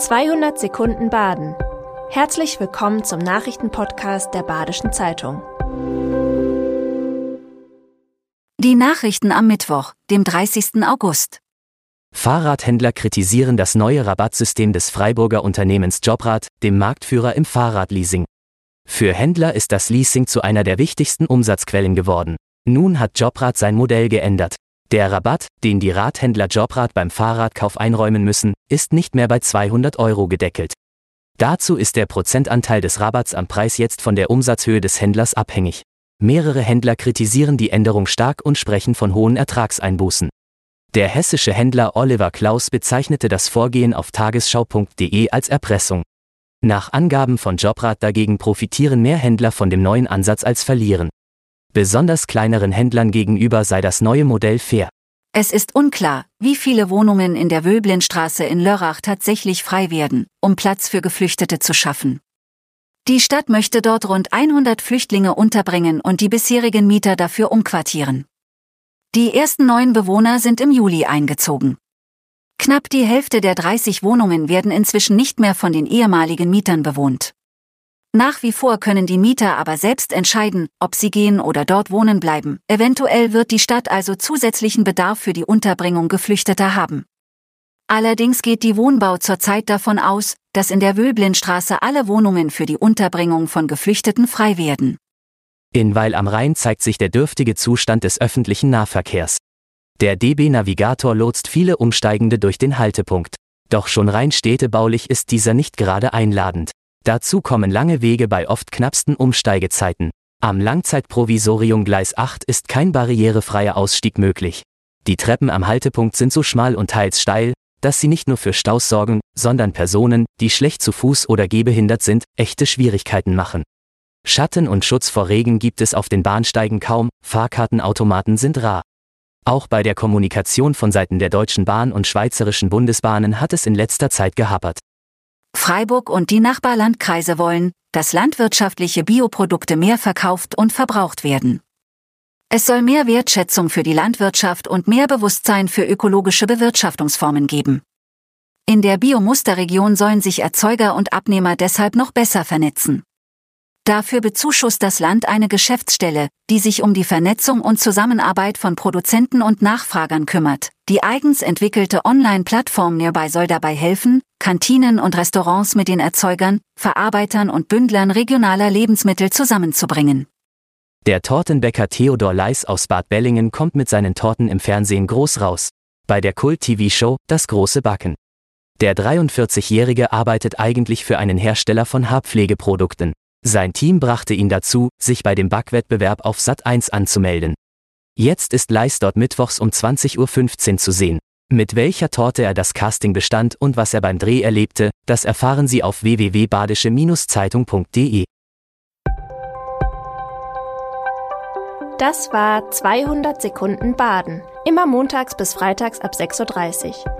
200 Sekunden Baden. Herzlich willkommen zum Nachrichtenpodcast der Badischen Zeitung. Die Nachrichten am Mittwoch, dem 30. August. Fahrradhändler kritisieren das neue Rabattsystem des Freiburger Unternehmens Jobrad, dem Marktführer im Fahrradleasing. Für Händler ist das Leasing zu einer der wichtigsten Umsatzquellen geworden. Nun hat Jobrad sein Modell geändert. Der Rabatt, den die Radhändler Jobrad beim Fahrradkauf einräumen müssen, ist nicht mehr bei 200 Euro gedeckelt. Dazu ist der Prozentanteil des Rabatts am Preis jetzt von der Umsatzhöhe des Händlers abhängig. Mehrere Händler kritisieren die Änderung stark und sprechen von hohen Ertragseinbußen. Der hessische Händler Oliver Klaus bezeichnete das Vorgehen auf tagesschau.de als Erpressung. Nach Angaben von Jobrad dagegen profitieren mehr Händler von dem neuen Ansatz als verlieren. Besonders kleineren Händlern gegenüber sei das neue Modell fair. Es ist unklar, wie viele Wohnungen in der Wöblinstraße in Lörrach tatsächlich frei werden, um Platz für Geflüchtete zu schaffen. Die Stadt möchte dort rund 100 Flüchtlinge unterbringen und die bisherigen Mieter dafür umquartieren. Die ersten neun Bewohner sind im Juli eingezogen. Knapp die Hälfte der 30 Wohnungen werden inzwischen nicht mehr von den ehemaligen Mietern bewohnt. Nach wie vor können die Mieter aber selbst entscheiden, ob sie gehen oder dort wohnen bleiben. Eventuell wird die Stadt also zusätzlichen Bedarf für die Unterbringung Geflüchteter haben. Allerdings geht die Wohnbau zurzeit davon aus, dass in der Wöblinstraße alle Wohnungen für die Unterbringung von Geflüchteten frei werden. In Weil am Rhein zeigt sich der dürftige Zustand des öffentlichen Nahverkehrs. Der DB Navigator lotst viele Umsteigende durch den Haltepunkt. Doch schon rein städtebaulich ist dieser nicht gerade einladend. Dazu kommen lange Wege bei oft knappsten Umsteigezeiten. Am Langzeitprovisorium Gleis 8 ist kein barrierefreier Ausstieg möglich. Die Treppen am Haltepunkt sind so schmal und teils steil, dass sie nicht nur für Staus sorgen, sondern Personen, die schlecht zu Fuß oder gehbehindert sind, echte Schwierigkeiten machen. Schatten und Schutz vor Regen gibt es auf den Bahnsteigen kaum, Fahrkartenautomaten sind rar. Auch bei der Kommunikation von Seiten der Deutschen Bahn und Schweizerischen Bundesbahnen hat es in letzter Zeit gehapert. Freiburg und die Nachbarlandkreise wollen, dass landwirtschaftliche Bioprodukte mehr verkauft und verbraucht werden. Es soll mehr Wertschätzung für die Landwirtschaft und mehr Bewusstsein für ökologische Bewirtschaftungsformen geben. In der Biomusterregion sollen sich Erzeuger und Abnehmer deshalb noch besser vernetzen. Dafür bezuschusst das Land eine Geschäftsstelle, die sich um die Vernetzung und Zusammenarbeit von Produzenten und Nachfragern kümmert. Die eigens entwickelte Online-Plattform Nearby soll dabei helfen, Kantinen und Restaurants mit den Erzeugern, Verarbeitern und Bündlern regionaler Lebensmittel zusammenzubringen. Der Tortenbäcker Theodor Leis aus Bad Bellingen kommt mit seinen Torten im Fernsehen groß raus. Bei der Kult-TV-Show Das große Backen. Der 43-Jährige arbeitet eigentlich für einen Hersteller von Haarpflegeprodukten. Sein Team brachte ihn dazu, sich bei dem Backwettbewerb auf Sat 1 anzumelden. Jetzt ist Leis dort mittwochs um 20.15 Uhr zu sehen. Mit welcher Torte er das Casting bestand und was er beim Dreh erlebte, das erfahren Sie auf www.badische-zeitung.de. Das war 200 Sekunden Baden. Immer montags bis freitags ab 6.30 Uhr.